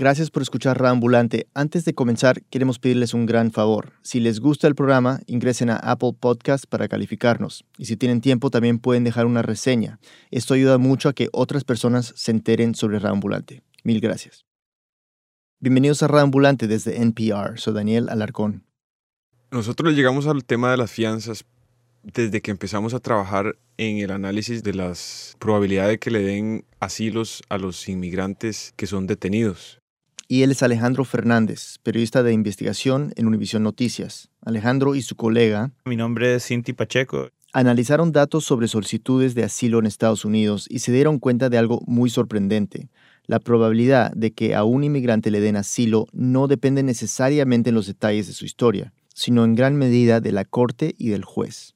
Gracias por escuchar Raambulante. Antes de comenzar, queremos pedirles un gran favor. Si les gusta el programa, ingresen a Apple Podcast para calificarnos. Y si tienen tiempo, también pueden dejar una reseña. Esto ayuda mucho a que otras personas se enteren sobre Raambulante. Mil gracias. Bienvenidos a Raambulante desde NPR. Soy Daniel Alarcón. Nosotros llegamos al tema de las fianzas desde que empezamos a trabajar en el análisis de las probabilidades de que le den asilos a los inmigrantes que son detenidos y él es Alejandro Fernández, periodista de investigación en Univisión Noticias. Alejandro y su colega. Mi nombre es Cinti Pacheco. Analizaron datos sobre solicitudes de asilo en Estados Unidos y se dieron cuenta de algo muy sorprendente. La probabilidad de que a un inmigrante le den asilo no depende necesariamente en los detalles de su historia, sino en gran medida de la corte y del juez.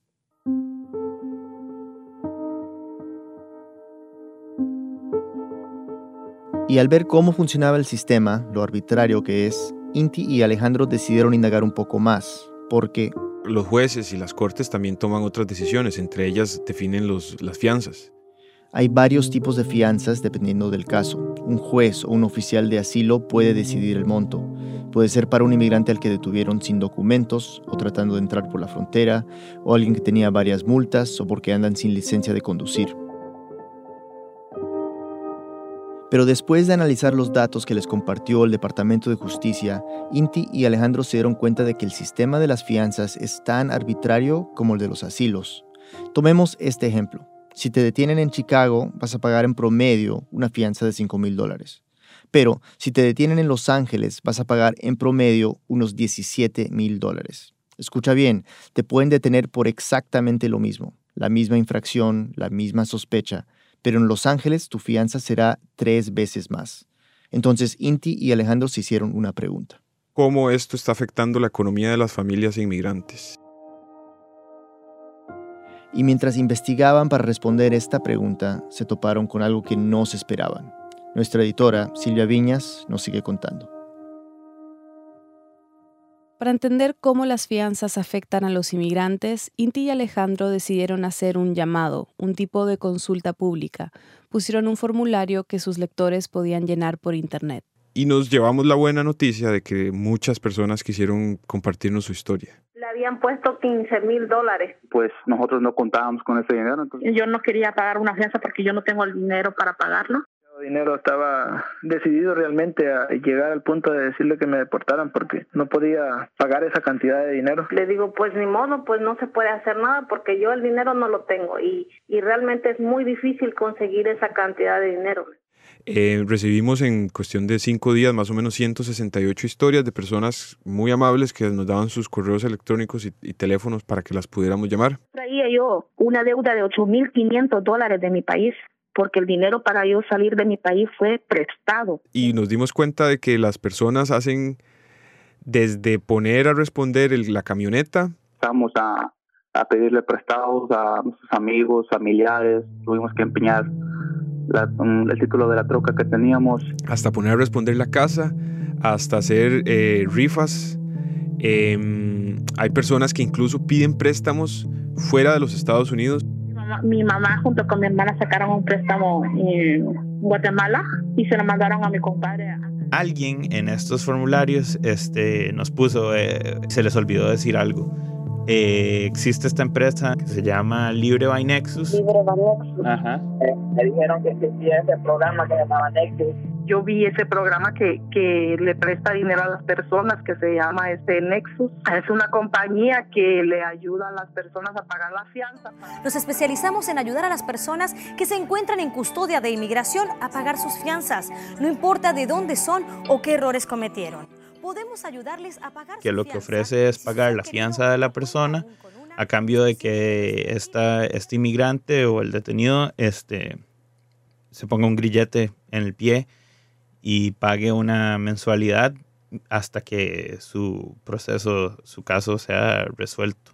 Y al ver cómo funcionaba el sistema, lo arbitrario que es, Inti y Alejandro decidieron indagar un poco más, porque... Los jueces y las cortes también toman otras decisiones, entre ellas definen los, las fianzas. Hay varios tipos de fianzas dependiendo del caso. Un juez o un oficial de asilo puede decidir el monto. Puede ser para un inmigrante al que detuvieron sin documentos o tratando de entrar por la frontera, o alguien que tenía varias multas o porque andan sin licencia de conducir. Pero después de analizar los datos que les compartió el Departamento de Justicia, Inti y Alejandro se dieron cuenta de que el sistema de las fianzas es tan arbitrario como el de los asilos. Tomemos este ejemplo. Si te detienen en Chicago, vas a pagar en promedio una fianza de 5 mil dólares. Pero si te detienen en Los Ángeles, vas a pagar en promedio unos 17 mil dólares. Escucha bien, te pueden detener por exactamente lo mismo, la misma infracción, la misma sospecha, pero en Los Ángeles tu fianza será tres veces más. Entonces Inti y Alejandro se hicieron una pregunta. ¿Cómo esto está afectando la economía de las familias inmigrantes? Y mientras investigaban para responder esta pregunta, se toparon con algo que no se esperaban. Nuestra editora, Silvia Viñas, nos sigue contando. Para entender cómo las fianzas afectan a los inmigrantes, Inti y Alejandro decidieron hacer un llamado, un tipo de consulta pública. Pusieron un formulario que sus lectores podían llenar por Internet. Y nos llevamos la buena noticia de que muchas personas quisieron compartirnos su historia. Le habían puesto 15 mil dólares. Pues nosotros no contábamos con ese dinero. Entonces... Yo no quería pagar una fianza porque yo no tengo el dinero para pagarlo dinero estaba decidido realmente a llegar al punto de decirle que me deportaran porque no podía pagar esa cantidad de dinero. Le digo, pues ni modo, pues no se puede hacer nada porque yo el dinero no lo tengo y, y realmente es muy difícil conseguir esa cantidad de dinero. Eh, recibimos en cuestión de cinco días más o menos 168 historias de personas muy amables que nos daban sus correos electrónicos y, y teléfonos para que las pudiéramos llamar. Traía yo una deuda de 8.500 dólares de mi país porque el dinero para yo salir de mi país fue prestado. Y nos dimos cuenta de que las personas hacen desde poner a responder la camioneta. Estamos a, a, pedirle prestados a nuestros amigos, familiares, tuvimos que empeñar el título de la troca que teníamos. Hasta poner a responder la casa, hasta hacer eh, rifas. Em, hay personas que incluso piden préstamos fuera de los Estados Unidos mi mamá junto con mi hermana sacaron un préstamo en Guatemala y se lo mandaron a mi compadre. Alguien en estos formularios este, nos puso, eh, se les olvidó decir algo. Eh, existe esta empresa que se llama Libre by Nexus. Libre by Nexus. Ajá. Eh, me dijeron que existía ese programa que se llamaba Nexus yo vi ese programa que, que le presta dinero a las personas que se llama este Nexus. Es una compañía que le ayuda a las personas a pagar la fianza. Nos especializamos en ayudar a las personas que se encuentran en custodia de inmigración a pagar sus fianzas, no importa de dónde son o qué errores cometieron. Podemos ayudarles a pagar Que lo que ofrece es pagar la fianza de la persona a cambio de que esta, este inmigrante o el detenido este, se ponga un grillete en el pie y pague una mensualidad hasta que su proceso, su caso sea resuelto.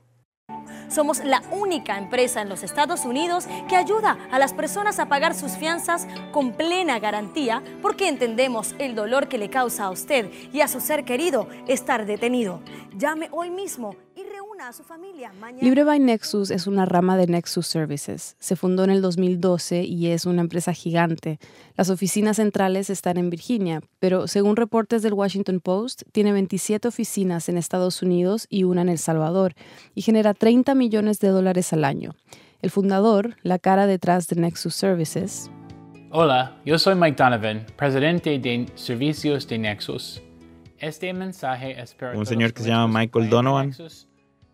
Somos la única empresa en los Estados Unidos que ayuda a las personas a pagar sus fianzas con plena garantía porque entendemos el dolor que le causa a usted y a su ser querido estar detenido. Llame hoy mismo y una a su familia. Mañana... Libre by Nexus es una rama de Nexus Services. Se fundó en el 2012 y es una empresa gigante. Las oficinas centrales están en Virginia, pero según reportes del Washington Post, tiene 27 oficinas en Estados Unidos y una en El Salvador y genera 30 millones de dólares al año. El fundador, la cara detrás de Nexus Services. Hola, yo soy Mike Donovan, presidente de Servicios de Nexus. Este mensaje es para Un señor que se llama Michael Donovan.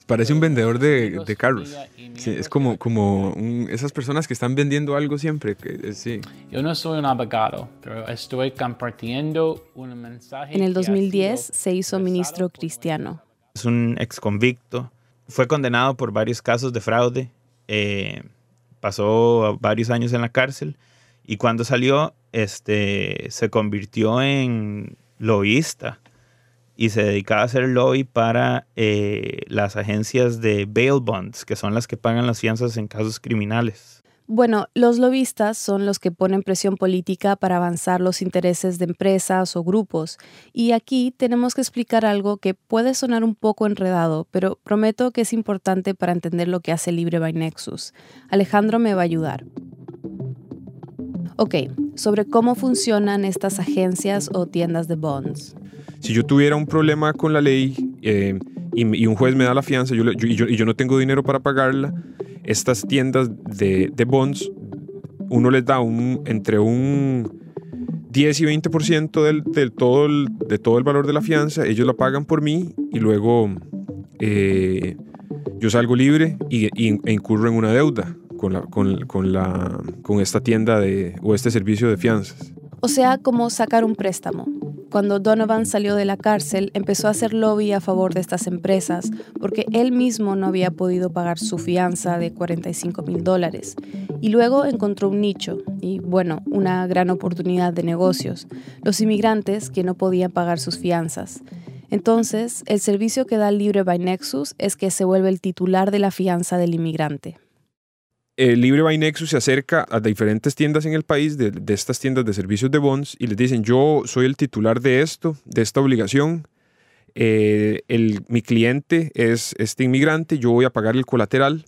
Parece un vendedor de, de carros. Sí, es como, como un- esas personas que están vendiendo algo siempre. Que, eh, sí. Yo no soy un abogado, pero estoy compartiendo un mensaje. En el que ha 2010 sido se hizo ministro cristiano. Es un ex convicto. Fue condenado por varios casos de fraude. eh, pasó varios años en la cárcel. Y cuando salió, este, se convirtió en lobbyista. Y se dedicaba a hacer lobby para eh, las agencias de bail bonds, que son las que pagan las fianzas en casos criminales. Bueno, los lobistas son los que ponen presión política para avanzar los intereses de empresas o grupos. Y aquí tenemos que explicar algo que puede sonar un poco enredado, pero prometo que es importante para entender lo que hace Libre by Nexus. Alejandro me va a ayudar. Ok, sobre cómo funcionan estas agencias o tiendas de bonds. Si yo tuviera un problema con la ley eh, y, un juez me da la fianza y, yo, no tengo dinero para pagarla, estas tiendas de, de bonds, uno les da entre un 10 y 20% del, del todo el, de todo el valor de la fianza, ellos la pagan por mí y luego eh, yo salgo libre y, e incurro en una deuda con esta tienda de, o este servicio de fianzas. O sea, como sacar un préstamo. Cuando Donovan salió de la cárcel, empezó a hacer lobby a favor de estas empresas porque él mismo no había podido pagar su fianza de 45 mil dólares. Y luego encontró un nicho y, bueno, una gran oportunidad de negocios, los inmigrantes que no podían pagar sus fianzas. Entonces, el servicio que da Libre by Nexus es que se vuelve el titular de la fianza del inmigrante. El Libre by Nexus se acerca a diferentes tiendas en el país, de, de estas tiendas de servicios de bonds, y les dicen, yo soy el titular de esto, de esta obligación, eh, el, mi cliente es este inmigrante, yo voy a pagar el colateral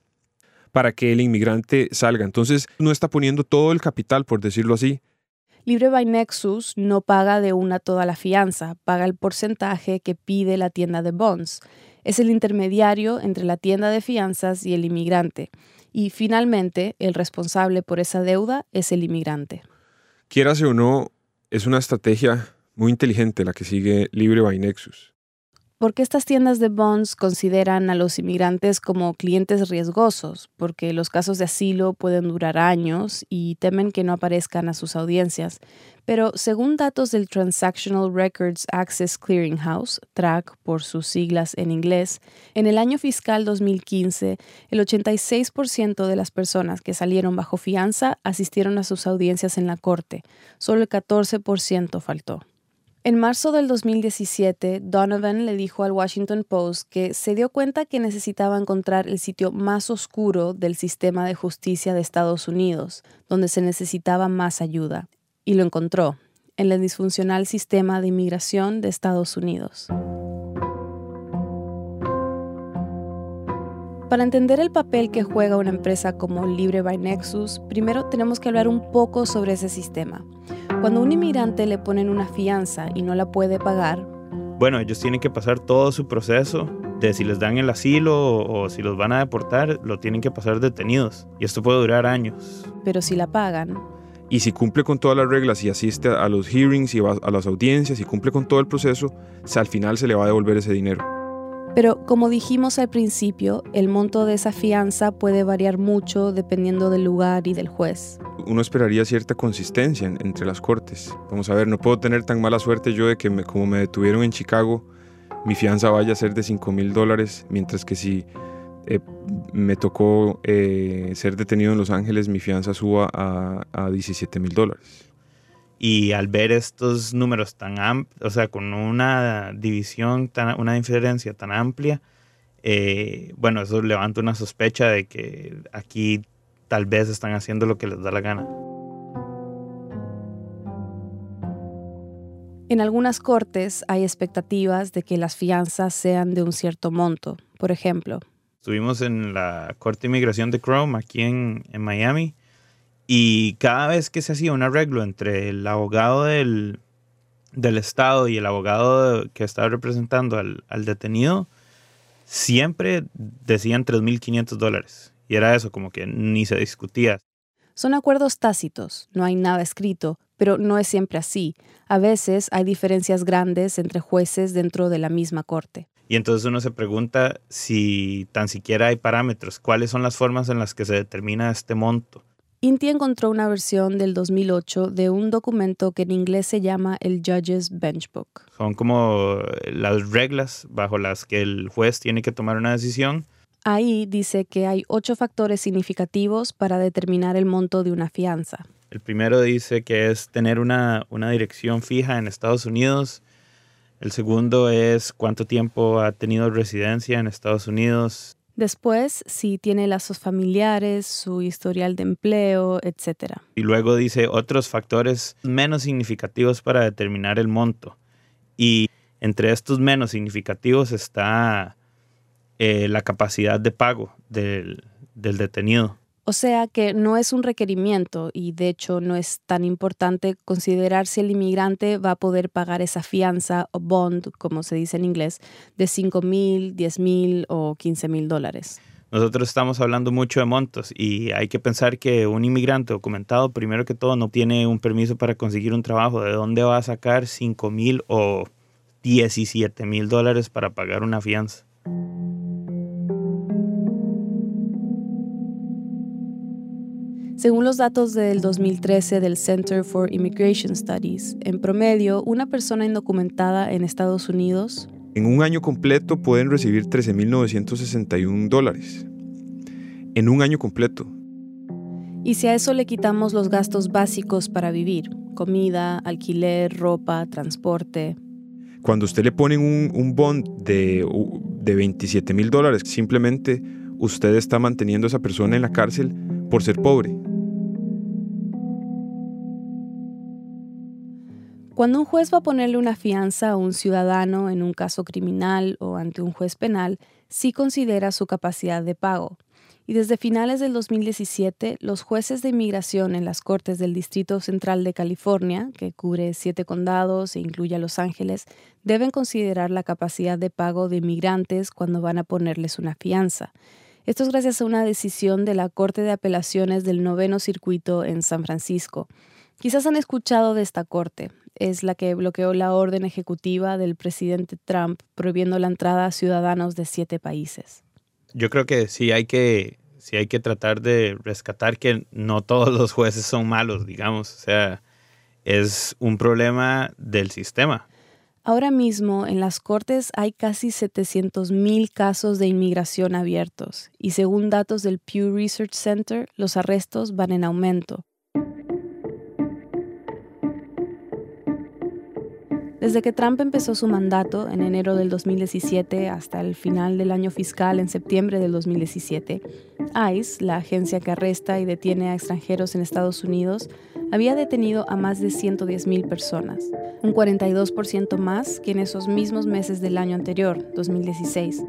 para que el inmigrante salga. Entonces no está poniendo todo el capital, por decirlo así. Libre by Nexus no paga de una toda la fianza, paga el porcentaje que pide la tienda de bonds. Es el intermediario entre la tienda de fianzas y el inmigrante. Y finalmente, el responsable por esa deuda es el inmigrante. Quierase o no, es una estrategia muy inteligente la que sigue Libre by Nexus. Porque estas tiendas de bonds consideran a los inmigrantes como clientes riesgosos, porque los casos de asilo pueden durar años y temen que no aparezcan a sus audiencias. Pero según datos del Transactional Records Access Clearinghouse, TRAC por sus siglas en inglés, en el año fiscal 2015, el 86% de las personas que salieron bajo fianza asistieron a sus audiencias en la corte, solo el 14% faltó. En marzo del 2017, Donovan le dijo al Washington Post que se dio cuenta que necesitaba encontrar el sitio más oscuro del sistema de justicia de Estados Unidos, donde se necesitaba más ayuda. Y lo encontró, en el disfuncional sistema de inmigración de Estados Unidos. Para entender el papel que juega una empresa como Libre by Nexus, primero tenemos que hablar un poco sobre ese sistema. Cuando a un inmigrante le ponen una fianza y no la puede pagar, Bueno, ellos tienen que pasar todo su proceso de si les dan el asilo o, o si los van a deportar, lo tienen que pasar detenidos. Y esto puede durar años. pero si la pagan, Y si cumple con todas las reglas y asiste a los hearings y va a las audiencias y cumple con todo el proceso, al final se le va a devolver ese dinero. Pero como dijimos al principio, el monto de esa fianza puede variar mucho dependiendo del lugar y del juez. Uno esperaría cierta consistencia en- entre las cortes. Vamos a ver, no puedo tener tan mala suerte yo de que me- como me detuvieron en Chicago, mi fianza vaya a ser de 5 mil dólares, mientras que si eh, me tocó eh, ser detenido en Los Ángeles, mi fianza suba a, a 17 mil dólares. Y al ver estos números tan amplios, o sea, con una división, tan, una diferencia tan amplia, eh, bueno, eso levanta una sospecha de que aquí tal vez están haciendo lo que les da la gana. En algunas cortes hay expectativas de que las fianzas sean de un cierto monto. Por ejemplo, estuvimos en la Corte de Inmigración de Chrome aquí en, Miami y cada vez que se hacía un arreglo entre el abogado del, del Estado y el abogado que estaba representando al, al detenido, siempre decían 3.500 dólares. Y era eso, como que ni se discutía. Son acuerdos tácitos, no hay nada escrito, pero no es siempre así. A veces hay diferencias grandes entre jueces dentro de la misma corte. Y entonces uno se pregunta si tan siquiera hay parámetros, cuáles son las formas en las que se determina este monto. Inti encontró una versión del 2008 de un documento que en inglés se llama el Judge's Benchbook. Son como las reglas bajo las que el juez tiene que tomar una decisión Ahí dice que hay ocho factores significativos para determinar el monto de una fianza. El primero dice que es tener una, dirección fija en Estados Unidos. El segundo es cuánto tiempo ha tenido residencia en Estados Unidos. Después, si tiene lazos familiares, su historial de empleo, etc. Y luego dice otros factores menos significativos para determinar el monto. Y entre estos menos significativos está eh, la capacidad de pago del, detenido. O sea que no es un requerimiento y de hecho no es tan importante considerar si el inmigrante va a poder pagar esa fianza o bond, como se dice en inglés, de 5 mil, 10 mil o 15 mil dólares. Nosotros estamos hablando mucho de montos y hay que pensar que un inmigrante documentado, primero que todo, no tiene un permiso para conseguir un trabajo. ¿De dónde va a sacar 5 mil o 17 mil dólares para pagar una fianza? Según los datos del 2013 del Center for Immigration Studies, en promedio, una persona indocumentada en Estados Unidos en un año completo pueden recibir 13.961 dólares. En un año completo. Y si a eso le quitamos los gastos básicos para vivir, comida, alquiler, ropa, transporte. Cuando usted le pone un, un bond de, de 27 mil dólares, simplemente usted está manteniendo a esa persona en la cárcel por ser pobre. Cuando un juez va a ponerle una fianza a un ciudadano en un caso criminal o ante un juez penal, sí considera su capacidad de pago. Y desde finales del 2017, los jueces de inmigración en las Cortes del Distrito Central de California, que cubre siete condados e incluye a Los Ángeles, deben considerar la capacidad de pago de inmigrantes cuando van a ponerles una fianza. Esto es gracias a una decisión de la Corte de Apelaciones del Noveno Circuito en San Francisco. Quizás han escuchado de esta corte es la que bloqueó la orden ejecutiva del presidente Trump prohibiendo la entrada a ciudadanos de siete países. Yo creo que sí hay que, sí hay que tratar de rescatar que no todos los jueces son malos, digamos. O sea, es un problema del sistema. Ahora mismo en las Cortes hay casi 700.000 casos de inmigración abiertos y según datos del Pew Research Center, los arrestos van en aumento. Desde que Trump empezó su mandato en enero del 2017 hasta el final del año fiscal en septiembre del 2017, ICE, la agencia que arresta y detiene a extranjeros en Estados Unidos, había detenido a más de 110.000 personas, un 42% más que en esos mismos meses del año anterior, 2016.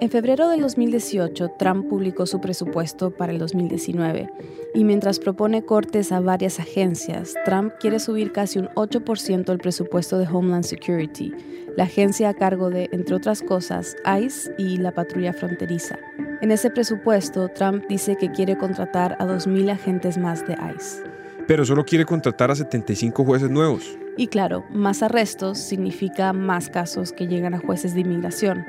En febrero del 2018, Trump publicó su presupuesto para el 2019 y mientras propone cortes a varias agencias, Trump quiere subir casi un 8% el presupuesto de Homeland Security, la agencia a cargo de, entre otras cosas, ICE y la patrulla fronteriza. En ese presupuesto, Trump dice que quiere contratar a 2.000 agentes más de ICE. Pero solo quiere contratar a 75 jueces nuevos. Y claro, más arrestos significa más casos que llegan a jueces de inmigración.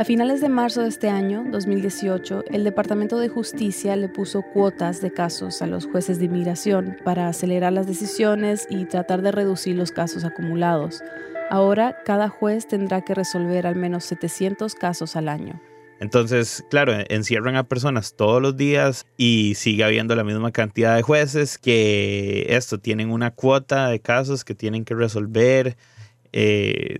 A finales de marzo de este año, 2018, el Departamento de Justicia le puso cuotas de casos a los jueces de inmigración para acelerar las decisiones y tratar de reducir los casos acumulados. Ahora, cada juez tendrá que resolver al menos 700 casos al año. Entonces, claro, encierran a personas todos los días y sigue habiendo la misma cantidad de jueces que esto tienen una cuota de casos que tienen que resolver. Eh,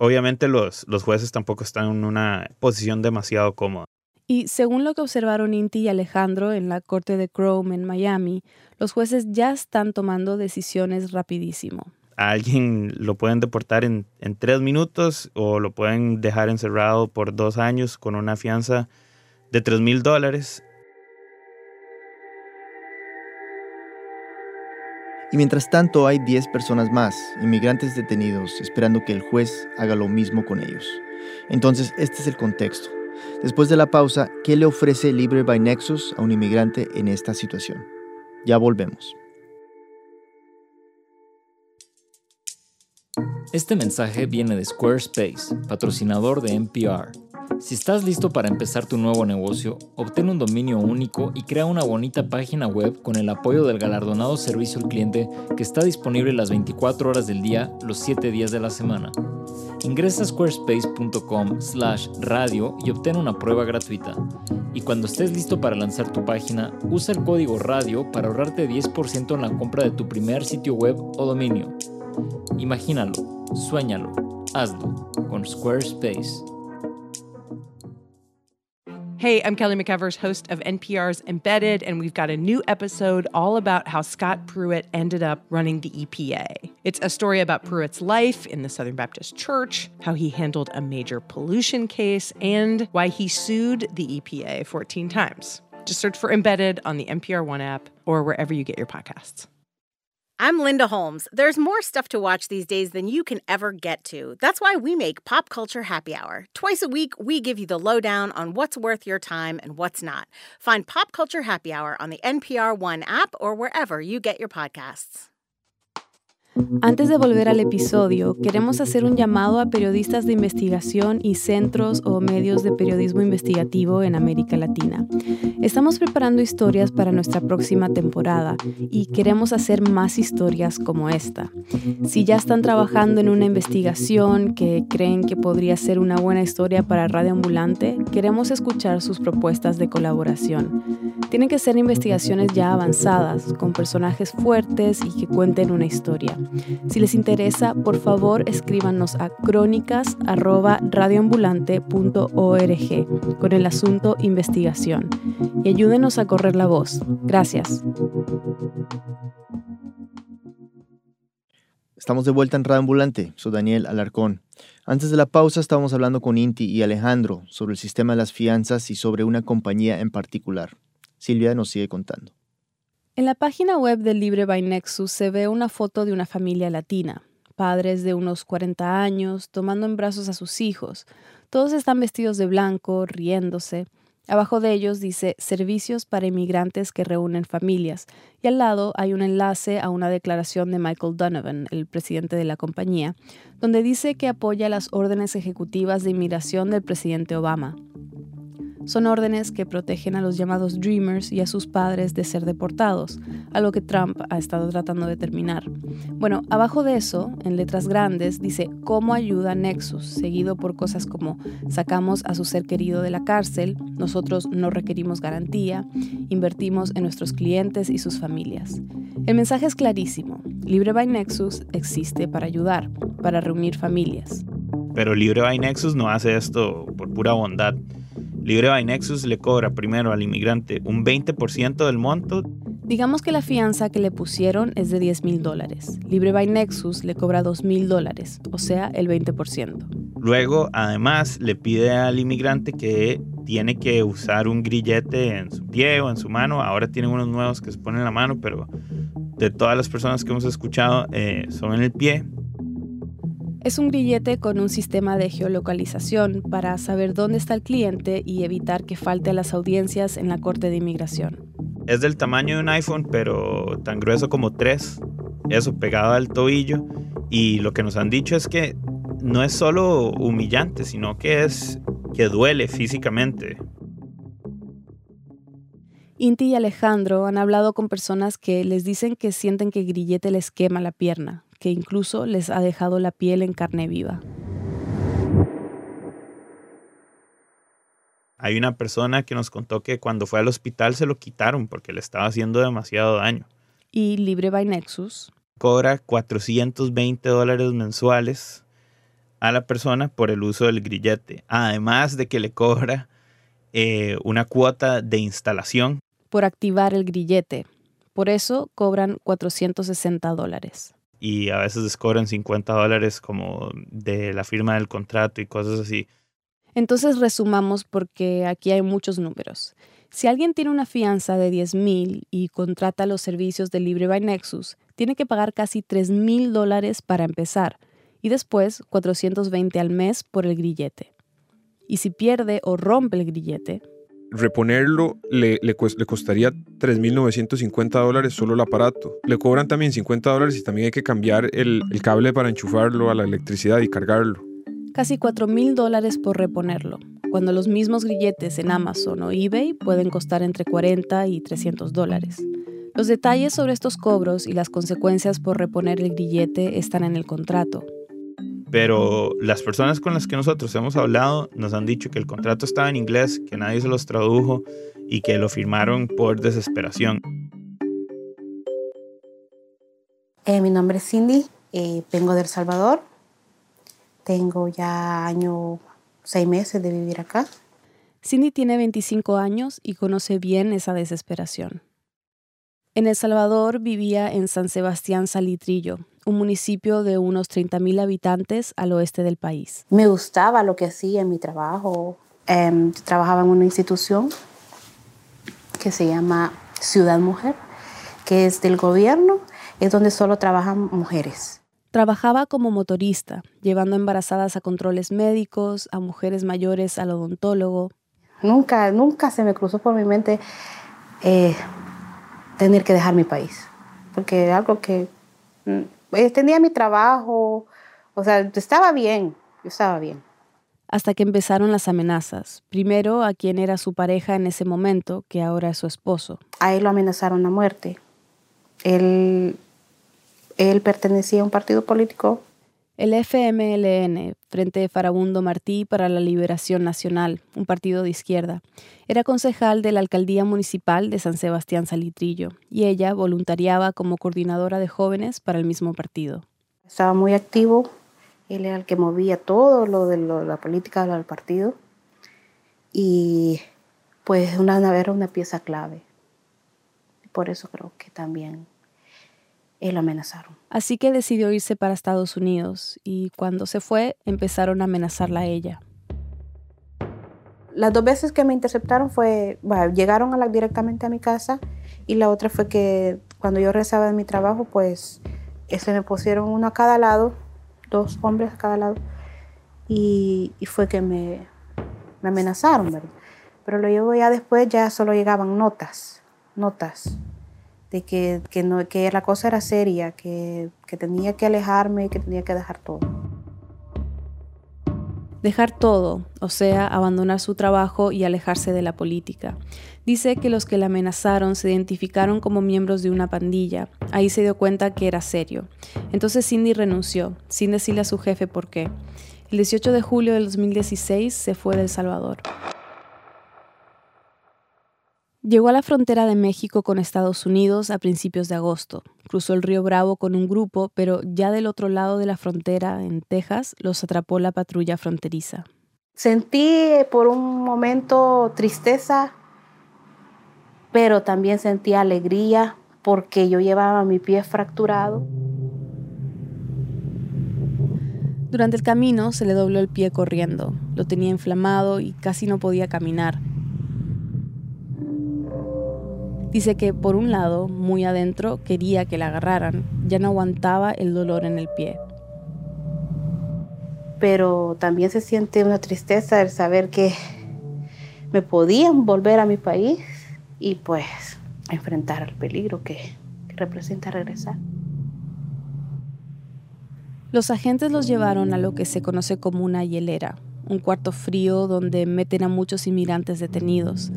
obviamente los, los jueces tampoco están en una posición demasiado cómoda. Y según lo que observaron Inti y Alejandro en la corte de Chrome en Miami, los jueces ya están tomando decisiones rapidísimo. A alguien lo pueden deportar en, en tres minutos o lo pueden dejar encerrado por dos años con una fianza de tres mil dólares. Y mientras tanto hay 10 personas más, inmigrantes detenidos, esperando que el juez haga lo mismo con ellos. Entonces, este es el contexto. Después de la pausa, ¿qué le ofrece Libre by Nexus a un inmigrante en esta situación? Ya volvemos. Este mensaje viene de Squarespace, patrocinador de NPR. Si estás listo para empezar tu nuevo negocio, obtén un dominio único y crea una bonita página web con el apoyo del galardonado servicio al cliente que está disponible las 24 horas del día, los 7 días de la semana. Ingresa a squarespace.com slash radio y obtén una prueba gratuita. Y cuando estés listo para lanzar tu página, usa el código radio para ahorrarte 10% en la compra de tu primer sitio web o dominio. Imagínalo, suéñalo, hazlo con Squarespace. Hey, I'm Kelly McEvers, host of NPR's Embedded, and we've got a new episode all about how Scott Pruitt ended up running the EPA. It's a story about Pruitt's life in the Southern Baptist Church, how he handled a major pollution case, and why he sued the EPA 14 times. Just search for Embedded on the NPR One app or wherever you get your podcasts. I'm Linda Holmes. There's more stuff to watch these days than you can ever get to. That's why we make Pop Culture Happy Hour. Twice a week, we give you the lowdown on what's worth your time and what's not. Find Pop Culture Happy Hour on the NPR One app or wherever you get your podcasts. Antes de volver al episodio, queremos hacer un llamado a periodistas de investigación y centros o medios de periodismo investigativo en América Latina. Estamos preparando historias para nuestra próxima temporada y queremos hacer más historias como esta. Si ya están trabajando en una investigación que creen que podría ser una buena historia para Radio Ambulante, queremos escuchar sus propuestas de colaboración. Tienen que ser investigaciones ya avanzadas, con personajes fuertes y que cuenten una historia. Si les interesa, por favor escríbanos a crónicas@radioambulante.org con el asunto investigación y ayúdenos a correr la voz. Gracias. Estamos de vuelta en Radio Ambulante. Soy Daniel Alarcón. Antes de la pausa estábamos hablando con Inti y Alejandro sobre el sistema de las fianzas y sobre una compañía en particular. Silvia nos sigue contando. En la página web del Libre by Nexus se ve una foto de una familia latina, padres de unos 40 años, tomando en brazos a sus hijos. Todos están vestidos de blanco, riéndose. Abajo de ellos dice Servicios para inmigrantes que reúnen familias y al lado hay un enlace a una declaración de Michael Donovan, el presidente de la compañía, donde dice que apoya las órdenes ejecutivas de inmigración del presidente Obama. Son órdenes que protegen a los llamados Dreamers y a sus padres de ser deportados, algo que Trump ha estado tratando de terminar. Bueno, abajo de eso, en letras grandes, dice cómo ayuda Nexus, seguido por cosas como sacamos a su ser querido de la cárcel, nosotros no requerimos garantía, invertimos en nuestros clientes y sus familias. El mensaje es clarísimo. Libre by Nexus existe para ayudar, para reunir familias. Pero Libre by Nexus no hace esto por pura bondad. Libre by Nexus le cobra primero al inmigrante un 20% del monto. Digamos que la fianza que le pusieron es de 10 mil dólares. Libre by Nexus le cobra 2 mil dólares, o sea, el 20%. Luego, además, le pide al inmigrante que tiene que usar un grillete en su pie o en su mano. Ahora tienen unos nuevos que se ponen en la mano, pero de todas las personas que hemos escuchado eh, son en el pie. Es un grillete con un sistema de geolocalización para saber dónde está el cliente y evitar que falte a las audiencias en la Corte de Inmigración. Es del tamaño de un iPhone, pero tan grueso como tres. Eso pegado al tobillo. Y lo que nos han dicho es que no es solo humillante, sino que es que duele físicamente. Inti y Alejandro han hablado con personas que les dicen que sienten que el grillete les quema la pierna, que incluso les ha dejado la piel en carne viva. Hay una persona que nos contó que cuando fue al hospital se lo quitaron porque le estaba haciendo demasiado daño. Y Libre by Nexus cobra 420 dólares mensuales a la persona por el uso del grillete, además de que le cobra eh, una cuota de instalación. Por activar el grillete. Por eso cobran 460 dólares. Y a veces cobran 50 dólares como de la firma del contrato y cosas así. Entonces resumamos porque aquí hay muchos números. Si alguien tiene una fianza de 10 mil y contrata los servicios de Libre by Nexus, tiene que pagar casi 3 mil dólares para empezar y después 420 al mes por el grillete. Y si pierde o rompe el grillete, reponerlo le, le, le costaría 3.950 dólares solo el aparato. Le cobran también 50 dólares y también hay que cambiar el, el cable para enchufarlo a la electricidad y cargarlo. Casi 4.000 dólares por reponerlo, cuando los mismos grilletes en Amazon o eBay pueden costar entre 40 y 300 dólares. Los detalles sobre estos cobros y las consecuencias por reponer el grillete están en el contrato, pero las personas con las que nosotros hemos hablado nos han dicho que el contrato estaba en inglés, que nadie se los tradujo y que lo firmaron por desesperación. Eh, mi nombre es Cindy, eh, vengo de El Salvador, tengo ya año, seis meses de vivir acá. Cindy tiene 25 años y conoce bien esa desesperación. En El Salvador vivía en San Sebastián Salitrillo, un municipio de unos 30.000 habitantes al oeste del país. Me gustaba lo que hacía en mi trabajo. Eh, trabajaba en una institución que se llama Ciudad Mujer, que es del gobierno, es donde solo trabajan mujeres. Trabajaba como motorista, llevando embarazadas a controles médicos, a mujeres mayores al odontólogo. Nunca, nunca se me cruzó por mi mente eh, tener que dejar mi país, porque algo que mm, tenía mi trabajo, o sea, estaba bien, yo estaba bien. Hasta que empezaron las amenazas. Primero a quien era su pareja en ese momento, que ahora es su esposo. A él lo amenazaron a muerte. Él, él pertenecía a un partido político. El FMLN, Frente Farabundo Martí para la Liberación Nacional, un partido de izquierda, era concejal de la alcaldía municipal de San Sebastián Salitrillo y ella voluntariaba como coordinadora de jóvenes para el mismo partido. Estaba muy activo, él era el que movía todo lo de la política del partido y pues una, era una pieza clave. Por eso creo que también él lo amenazaron. Así que decidió irse para Estados Unidos y cuando se fue empezaron a amenazarla a ella. Las dos veces que me interceptaron fue, bueno, llegaron a la, directamente a mi casa y la otra fue que cuando yo rezaba de mi trabajo, pues se me pusieron uno a cada lado, dos hombres a cada lado, y, y fue que me, me amenazaron, ¿verdad? Pero luego ya después ya solo llegaban notas, notas de que, que, no, que la cosa era seria, que, que tenía que alejarme, que tenía que dejar todo. Dejar todo, o sea, abandonar su trabajo y alejarse de la política. Dice que los que la amenazaron se identificaron como miembros de una pandilla. Ahí se dio cuenta que era serio. Entonces Cindy renunció, sin decirle a su jefe por qué. El 18 de julio del 2016 se fue de El Salvador. Llegó a la frontera de México con Estados Unidos a principios de agosto. Cruzó el río Bravo con un grupo, pero ya del otro lado de la frontera, en Texas, los atrapó la patrulla fronteriza. Sentí por un momento tristeza, pero también sentí alegría porque yo llevaba mi pie fracturado. Durante el camino se le dobló el pie corriendo. Lo tenía inflamado y casi no podía caminar. Dice que por un lado, muy adentro, quería que la agarraran, ya no aguantaba el dolor en el pie. Pero también se siente una tristeza el saber que me podían volver a mi país y pues enfrentar el peligro que, que representa regresar. Los agentes los llevaron a lo que se conoce como una hielera, un cuarto frío donde meten a muchos inmigrantes detenidos.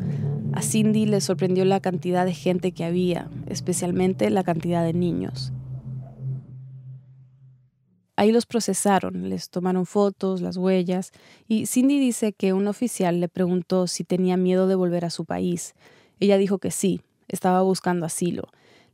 A Cindy le sorprendió la cantidad de gente que había, especialmente la cantidad de niños. Ahí los procesaron, les tomaron fotos, las huellas, y Cindy dice que un oficial le preguntó si tenía miedo de volver a su país. Ella dijo que sí, estaba buscando asilo.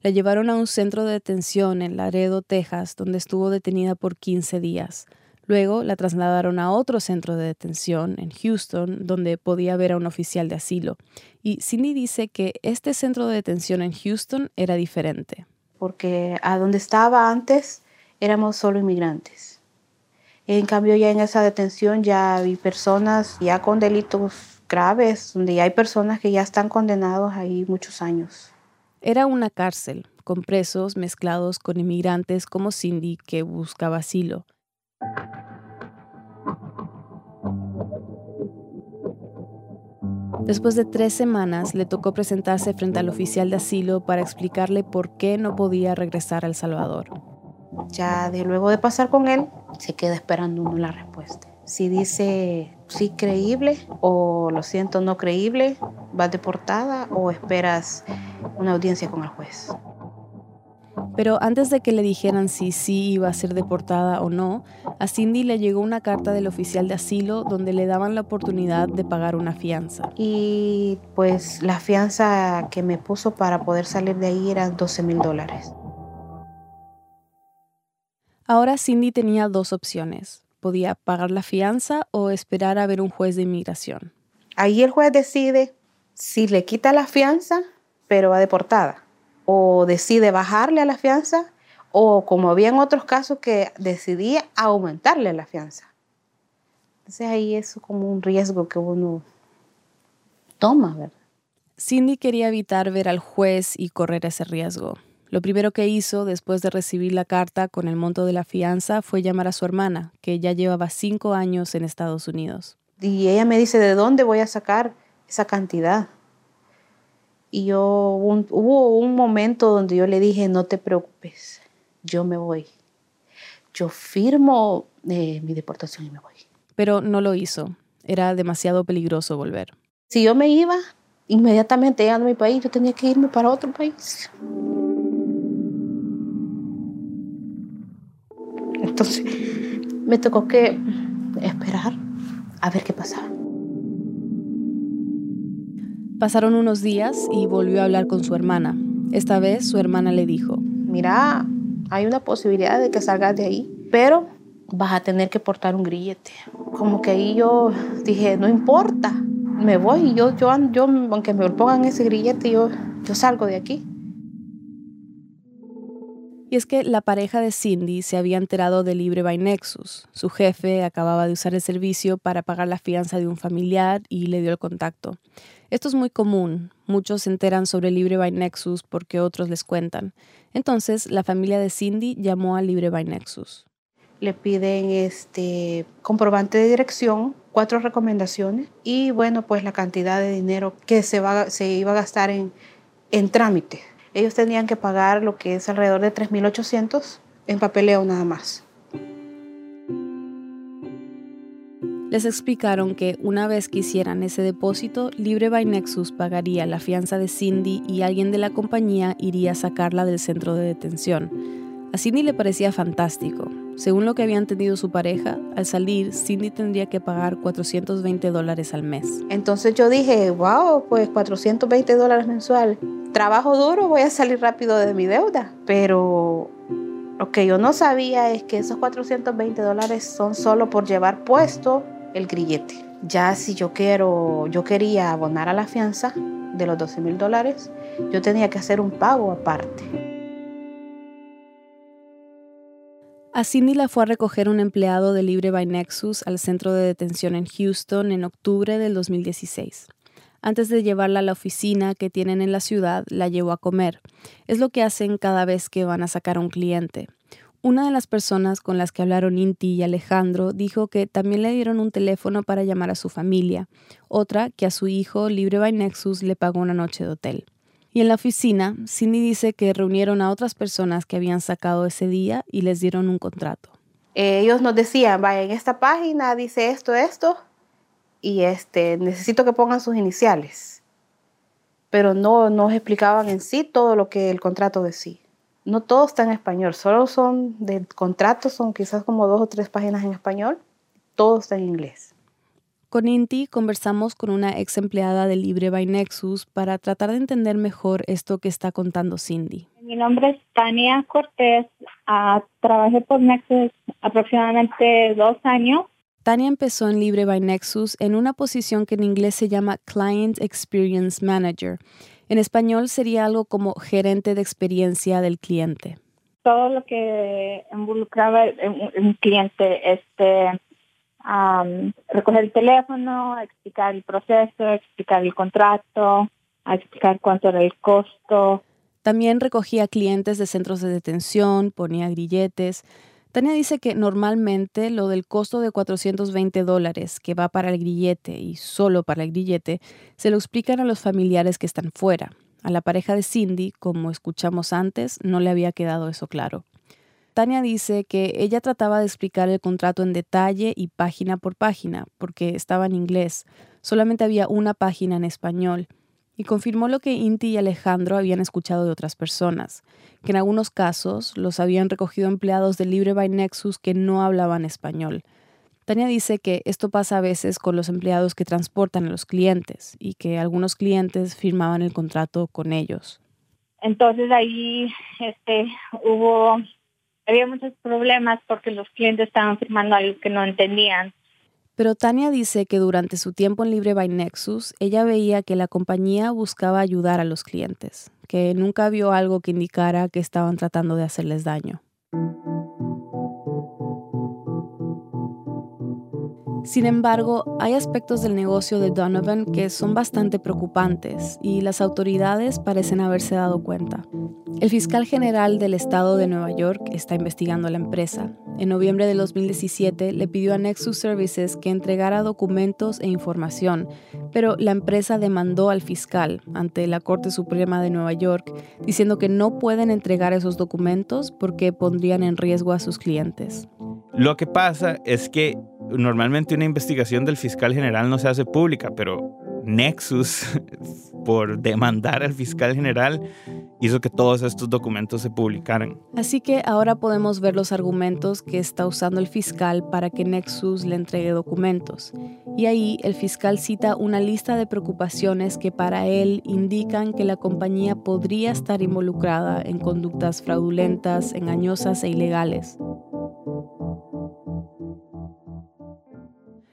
La llevaron a un centro de detención en Laredo, Texas, donde estuvo detenida por 15 días. Luego la trasladaron a otro centro de detención en Houston, donde podía ver a un oficial de asilo. Y Cindy dice que este centro de detención en Houston era diferente. Porque a donde estaba antes éramos solo inmigrantes. En cambio ya en esa detención ya vi personas ya con delitos graves, donde ya hay personas que ya están condenados ahí muchos años. Era una cárcel, con presos mezclados con inmigrantes como Cindy que buscaba asilo. Después de tres semanas le tocó presentarse frente al oficial de asilo para explicarle por qué no podía regresar a El Salvador. Ya de luego de pasar con él, se queda esperando uno la respuesta. Si dice sí creíble o lo siento no creíble, vas deportada o esperas una audiencia con el juez. Pero antes de que le dijeran si sí iba a ser deportada o no, a Cindy le llegó una carta del oficial de asilo donde le daban la oportunidad de pagar una fianza. Y pues la fianza que me puso para poder salir de ahí era 12 mil dólares. Ahora Cindy tenía dos opciones. Podía pagar la fianza o esperar a ver un juez de inmigración. Ahí el juez decide si le quita la fianza, pero va deportada o decide bajarle a la fianza o como había en otros casos que decidía aumentarle la fianza. Entonces ahí es como un riesgo que uno toma, ¿verdad? Cindy quería evitar ver al juez y correr ese riesgo. Lo primero que hizo después de recibir la carta con el monto de la fianza fue llamar a su hermana, que ya llevaba cinco años en Estados Unidos. Y ella me dice, ¿de dónde voy a sacar esa cantidad? Y yo hubo un momento donde yo le dije, no te preocupes, yo me voy. Yo firmo eh, mi deportación y me voy. Pero no lo hizo. Era demasiado peligroso volver. Si yo me iba, inmediatamente llegando a mi país, yo tenía que irme para otro país. Entonces, me tocó que esperar a ver qué pasaba. Pasaron unos días y volvió a hablar con su hermana. Esta vez su hermana le dijo, mira, hay una posibilidad de que salgas de ahí, pero vas a tener que portar un grillete. Como que ahí yo dije, no importa, me voy, yo, yo, yo aunque me pongan ese grillete, yo, yo salgo de aquí. Y es que la pareja de Cindy se había enterado de Libre by Nexus. Su jefe acababa de usar el servicio para pagar la fianza de un familiar y le dio el contacto. Esto es muy común. Muchos se enteran sobre Libre by Nexus porque otros les cuentan. Entonces, la familia de Cindy llamó a Libre by Nexus. Le piden este comprobante de dirección, cuatro recomendaciones y bueno, pues la cantidad de dinero que se, va, iba a gastar en, en trámite ellos tenían que pagar lo que es alrededor de 3.800 en papeleo nada más. Les explicaron que una vez que hicieran ese depósito, Libre by Nexus pagaría la fianza de Cindy y alguien de la compañía iría a sacarla del centro de detención. A Cindy le parecía fantástico. Según lo que había entendido su pareja, al salir, Cindy tendría que pagar 420 dólares al mes. Entonces yo dije, wow, pues 420 dólares mensual. Trabajo duro, voy a salir rápido de mi deuda. Pero lo que yo no sabía es que esos 420 dólares son solo por llevar puesto el grillete. Ya si yo quiero, yo quería abonar a la fianza de los 12 mil dólares, yo tenía que hacer un pago aparte. A Cindy la fue a recoger un empleado de Libre by Nexus al centro de detención en Houston en octubre del 2016. Antes de llevarla a la oficina que tienen en la ciudad, la llevó a comer. Es lo que hacen cada vez que van a sacar a un cliente. Una de las personas con las que hablaron Inti y Alejandro dijo que también le dieron un teléfono para llamar a su familia. Otra que a su hijo, Libre by Nexus, le pagó una noche de hotel. Y en la oficina, Cindy dice que reunieron a otras personas que habían sacado ese día y les dieron un contrato. Ellos nos decían, vaya, en esta página dice esto, esto, y este, necesito que pongan sus iniciales. Pero no nos explicaban en sí todo lo que el contrato decía. No todo está en español, solo son de contratos, son quizás como dos o tres páginas en español, todo está en inglés. Con Inti conversamos con una ex empleada de Libre by Nexus para tratar de entender mejor esto que está contando Cindy. Mi nombre es Tania Cortés. Ah, trabajé por Nexus aproximadamente dos años. Tania empezó en Libre by Nexus en una posición que en inglés se llama Client Experience Manager. En español sería algo como gerente de experiencia del cliente. Todo lo que involucraba un cliente, este, recoger el teléfono, explicar el proceso, explicar el contrato, explicar cuánto era el costo. También recogía clientes de centros de detención, ponía grilletes, Tania dice que normalmente lo del costo de 420 dólares que va para el grillete y solo para el grillete se lo explican a los familiares que están fuera. A la pareja de Cindy, como escuchamos antes, no le había quedado eso claro. Tania dice que ella trataba de explicar el contrato en detalle y página por página, porque estaba en inglés. Solamente había una página en español y confirmó lo que Inti y Alejandro habían escuchado de otras personas, que en algunos casos los habían recogido empleados de Libre by Nexus que no hablaban español. Tania dice que esto pasa a veces con los empleados que transportan a los clientes y que algunos clientes firmaban el contrato con ellos. Entonces ahí este, hubo, había muchos problemas porque los clientes estaban firmando algo que no entendían. Pero Tania dice que durante su tiempo en Libre by Nexus, ella veía que la compañía buscaba ayudar a los clientes, que nunca vio algo que indicara que estaban tratando de hacerles daño. Sin embargo, hay aspectos del negocio de Donovan que son bastante preocupantes y las autoridades parecen haberse dado cuenta. El fiscal general del estado de Nueva York está investigando la empresa. En noviembre de 2017 le pidió a Nexus Services que entregara documentos e información, pero la empresa demandó al fiscal ante la Corte Suprema de Nueva York diciendo que no pueden entregar esos documentos porque pondrían en riesgo a sus clientes. Lo que pasa es que normalmente una investigación del fiscal general no se hace pública, pero Nexus, por demandar al fiscal general, hizo que todos estos documentos se publicaran. Así que ahora podemos ver los argumentos que está usando el fiscal para que Nexus le entregue documentos. Y ahí el fiscal cita una lista de preocupaciones que para él indican que la compañía podría estar involucrada en conductas fraudulentas, engañosas e ilegales.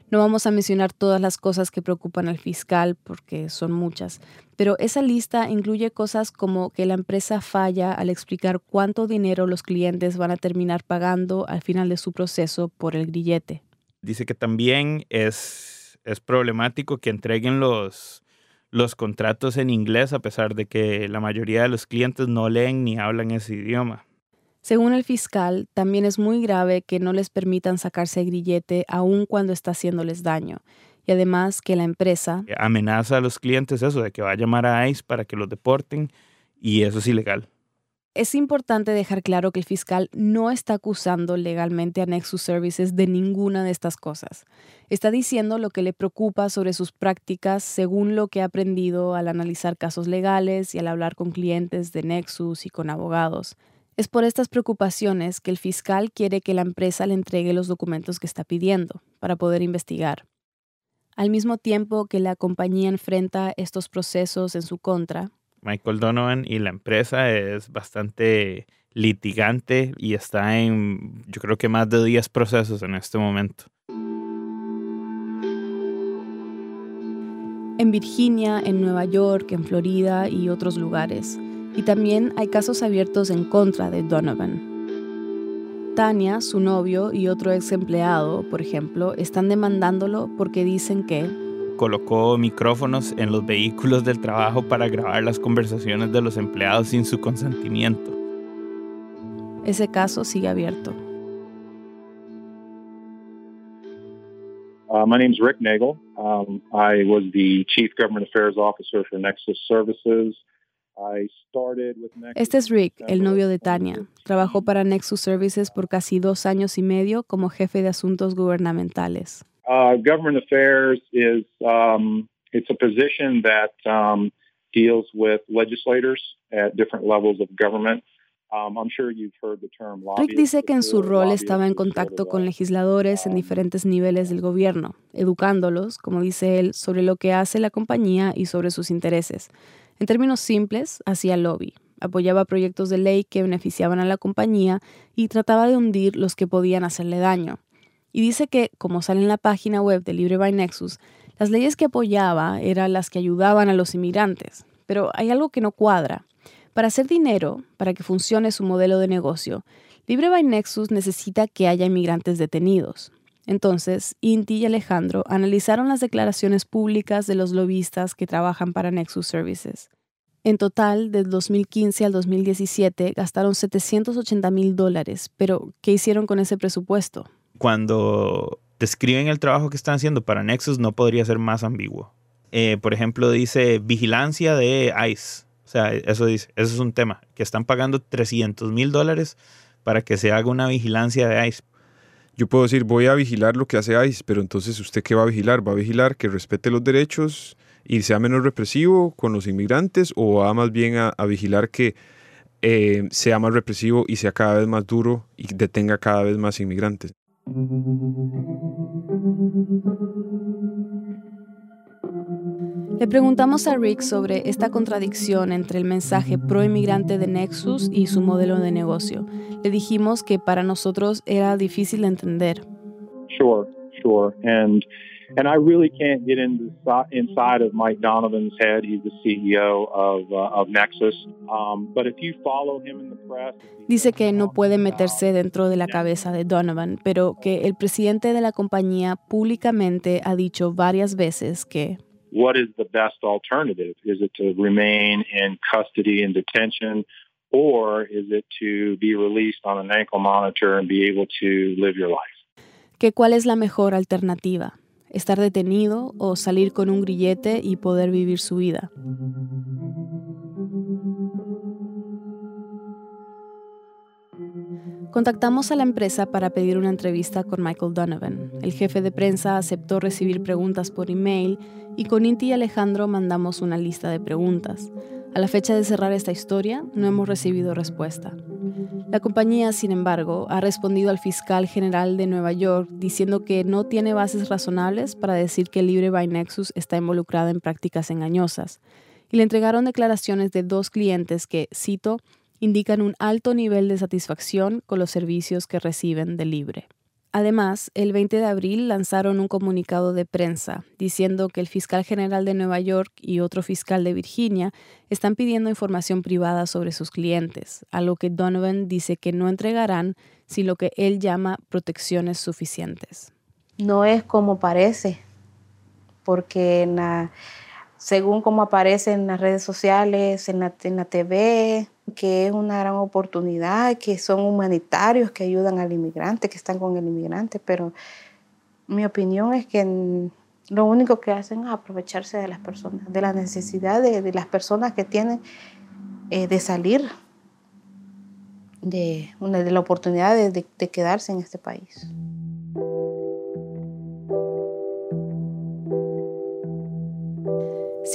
No vamos a mencionar todas las cosas que preocupan al fiscal porque son muchas, pero esa lista incluye cosas como que la empresa falla al explicar cuánto dinero los clientes van a terminar pagando al final de su proceso por el grillete. Dice que también es, es problemático que entreguen los, los contratos en inglés a pesar de que la mayoría de los clientes no leen ni hablan ese idioma. Según el fiscal, también es muy grave que no les permitan sacarse grillete aun cuando está haciéndoles daño. Y además que la empresa amenaza a los clientes eso de que va a llamar a ICE para que los deporten y eso es ilegal. Es importante dejar claro que el fiscal no está acusando legalmente a Nexus Services de ninguna de estas cosas. Está diciendo lo que le preocupa sobre sus prácticas según lo que ha aprendido al analizar casos legales y al hablar con clientes de Nexus y con abogados. Es por estas preocupaciones que el fiscal quiere que la empresa le entregue los documentos que está pidiendo para poder investigar. Al mismo tiempo que la compañía enfrenta estos procesos en su contra, Michael Donovan y la empresa es bastante litigante y está en, yo creo que más de 10 procesos en este momento. En Virginia, en Nueva York, en Florida y otros lugares y también hay casos abiertos en contra de Donovan. Tania, su novio y otro ex empleado, por ejemplo, están demandándolo porque dicen que colocó micrófonos en los vehículos del trabajo para grabar las conversaciones de los empleados sin su consentimiento. Ese caso sigue abierto. Uh, my name is Rick Nagel. Um, I was the Chief Government Affairs Officer for Nexus Services este es Rick, el novio de Tania. Trabajó para Nexus Services por casi dos años y medio como jefe de asuntos gubernamentales. Uh, government affairs is um, it's a position that um, deals with legislators at different levels of government. Um, I'm sure you've heard the term Rick dice que en su rol estaba en contacto con legisladores en diferentes niveles del gobierno, educándolos, como dice él, sobre lo que hace la compañía y sobre sus intereses. En términos simples, hacía lobby, apoyaba proyectos de ley que beneficiaban a la compañía y trataba de hundir los que podían hacerle daño. Y dice que, como sale en la página web de Libre by Nexus, las leyes que apoyaba eran las que ayudaban a los inmigrantes. Pero hay algo que no cuadra. Para hacer dinero, para que funcione su modelo de negocio, Libre by Nexus necesita que haya inmigrantes detenidos. Entonces, Inti y Alejandro analizaron las declaraciones públicas de los lobistas que trabajan para Nexus Services. En total, del 2015 al 2017, gastaron 780 mil dólares, pero ¿qué hicieron con ese presupuesto? Cuando describen el trabajo que están haciendo para Nexus, no podría ser más ambiguo. Eh, por ejemplo, dice vigilancia de ICE. O sea, eso dice, eso es un tema, que están pagando 300 mil dólares para que se haga una vigilancia de ICE. Yo puedo decir, voy a vigilar lo que hace ICE, pero entonces usted qué va a vigilar? ¿Va a vigilar que respete los derechos y sea menos represivo con los inmigrantes o va más bien a, vigilar que eh, sea más represivo y sea cada vez más duro y detenga cada vez más inmigrantes? Le preguntamos a Rick sobre esta contradicción entre el mensaje pro inmigrante de Nexus y su modelo de negocio. Le dijimos que para nosotros era difícil de entender. Sure, sure. And and I really can't get into, inside of Mike Donovan's head. He's the CEO of, uh, of Nexus. Um, but if you follow him in the press, Dice que no puede meterse dentro de la cabeza de Donovan, pero que el presidente de la compañía públicamente ha dicho varias veces que what is the best alternative? Is it to remain in custody and detention, or is it to be released on an ankle monitor and be able to live your life? Que cuál es la mejor alternativa? estar detenido o salir con un grillete y poder vivir su vida. Contactamos a la empresa para pedir una entrevista con Michael Donovan. El jefe de prensa aceptó recibir preguntas por email y con Inti y Alejandro mandamos una lista de preguntas. A la fecha de cerrar esta historia, no hemos recibido respuesta. La compañía, sin embargo, ha respondido al fiscal general de Nueva York diciendo que no tiene bases razonables para decir que Libre by Nexus está involucrada en prácticas engañosas. Y le entregaron declaraciones de dos clientes que, cito, indican un alto nivel de satisfacción con los servicios que reciben de Libre. Además, el 20 de abril lanzaron un comunicado de prensa diciendo que el fiscal general de Nueva York y otro fiscal de Virginia están pidiendo información privada sobre sus clientes, a lo que Donovan dice que no entregarán sin lo que él llama protecciones suficientes. No es como parece, porque según como aparece en las redes sociales, en la, en la TV, que es una gran oportunidad, que son humanitarios, que ayudan al inmigrante, que están con el inmigrante, pero mi opinión es que lo único que hacen es aprovecharse de las personas, de la necesidad de, las personas que tienen eh, de salir, de, de la oportunidad de quedarse en este país.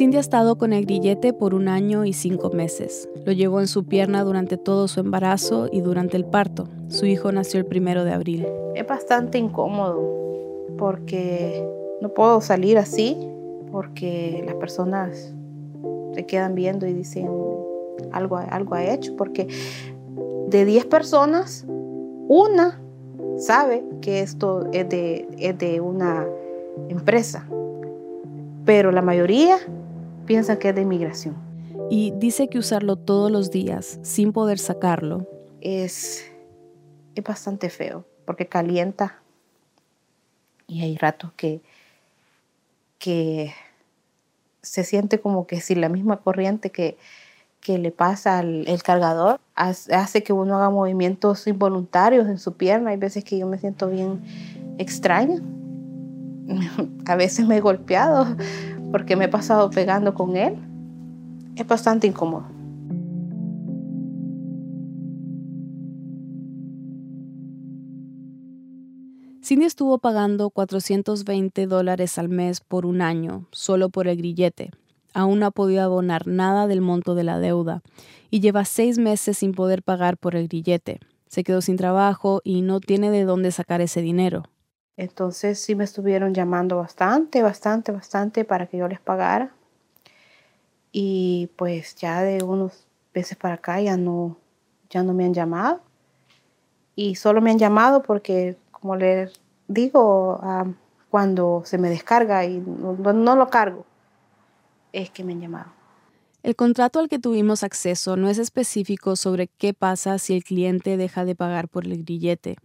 Cindy ha estado con el grillete por un año y cinco meses. Lo llevó en su pierna durante todo su embarazo y durante el parto. Su hijo nació el primero de abril. Es bastante incómodo porque no puedo salir así porque las personas se quedan viendo y dicen algo, algo ha hecho porque de 10 personas, una sabe que esto es de, es de una empresa, pero la mayoría piensa que es de inmigración. Y dice que usarlo todos los días sin poder sacarlo es, es bastante feo porque calienta y hay ratos que, que se siente como que si la misma corriente que, que le pasa al el cargador hace que uno haga movimientos involuntarios en su pierna. Hay veces que yo me siento bien extraña. A veces me he golpeado porque me he pasado pegando con él, es bastante incómodo. Cindy estuvo pagando 420 dólares al mes por un año, solo por el grillete. Aún no ha podido abonar nada del monto de la deuda y lleva seis meses sin poder pagar por el grillete. Se quedó sin trabajo y no tiene de dónde sacar ese dinero. Entonces sí me estuvieron llamando bastante, bastante, bastante para que yo les pagara. Y pues ya de unos veces para acá ya no, ya no me han llamado. Y solo me han llamado porque, como les digo, cuando se me descarga y no lo cargo, es que me han llamado. El contrato al que tuvimos acceso no es específico sobre qué pasa si el cliente deja de pagar por el grillete.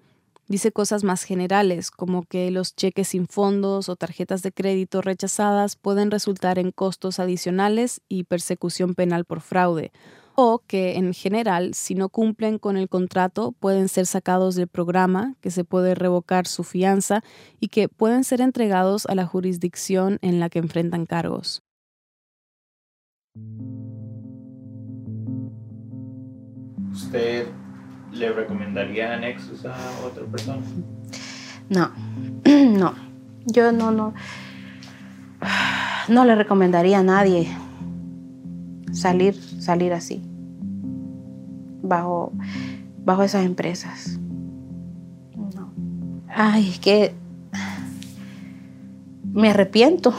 Dice cosas más generales, como que los cheques sin fondos o tarjetas de crédito rechazadas pueden resultar en costos adicionales y persecución penal por fraude, o que en general, si no cumplen con el contrato, pueden ser sacados del programa, que se puede revocar su fianza y que pueden ser entregados a la jurisdicción en la que enfrentan cargos. ¿Usted le recomendaría Nexus a otra persona? No, no. Yo no, no. No le recomendaría a nadie salir, salir así. Bajo, bajo esas empresas. No. Ay, es que me arrepiento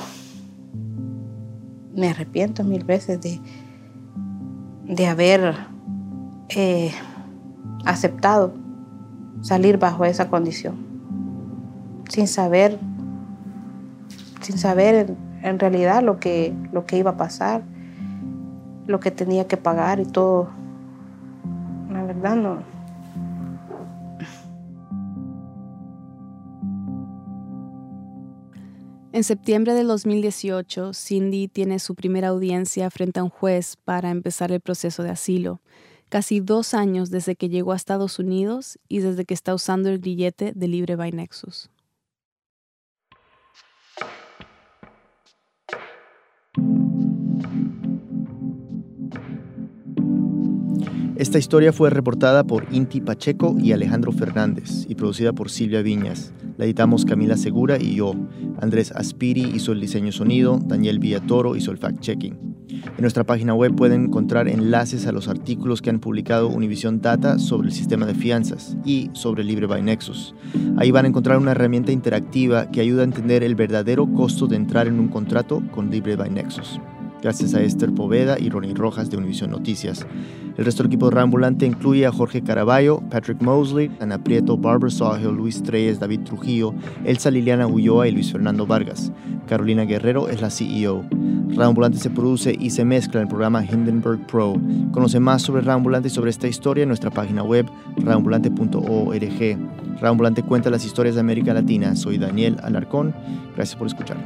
me arrepiento mil veces de, de haber eh, aceptado salir bajo esa condición, sin saber, sin saber en, realidad lo que, lo que iba a pasar, lo que tenía que pagar y todo. La verdad no. En septiembre de 2018, Cindy tiene su primera audiencia frente a un juez para empezar el proceso de asilo, casi dos años desde que llegó a Estados Unidos y desde que está usando el grillete de Libre Nexus. Esta historia fue reportada por Inti Pacheco y Alejandro Fernández y producida por Silvia Viñas. La editamos Camila Segura y yo. Andrés Aspiri hizo el diseño sonido, Daniel Villatoro hizo el fact-checking. En nuestra página web pueden encontrar enlaces a los artículos que han publicado Univision Data sobre el sistema de fianzas y sobre Libre by Nexus. Ahí van a encontrar una herramienta interactiva que ayuda a entender el verdadero costo de entrar en un contrato con Libre by Nexus gracias a Esther Poveda y Ronnie Rojas de Univision Noticias. El resto del equipo de Rambulante incluye a Jorge Caraballo, Patrick Mosley, Ana Prieto, Barbara Sawhill, Luis Treyes, David Trujillo, Elsa Liliana Ulloa y Luis Fernando Vargas. Carolina Guerrero es la CEO. Rambulante se produce y se mezcla en el programa Hindenburg Pro. Conoce más sobre Rambulante y sobre esta historia en nuestra página web rambulante.org. Rambulante cuenta las historias de América Latina. Soy Daniel Alarcón. Gracias por escuchar.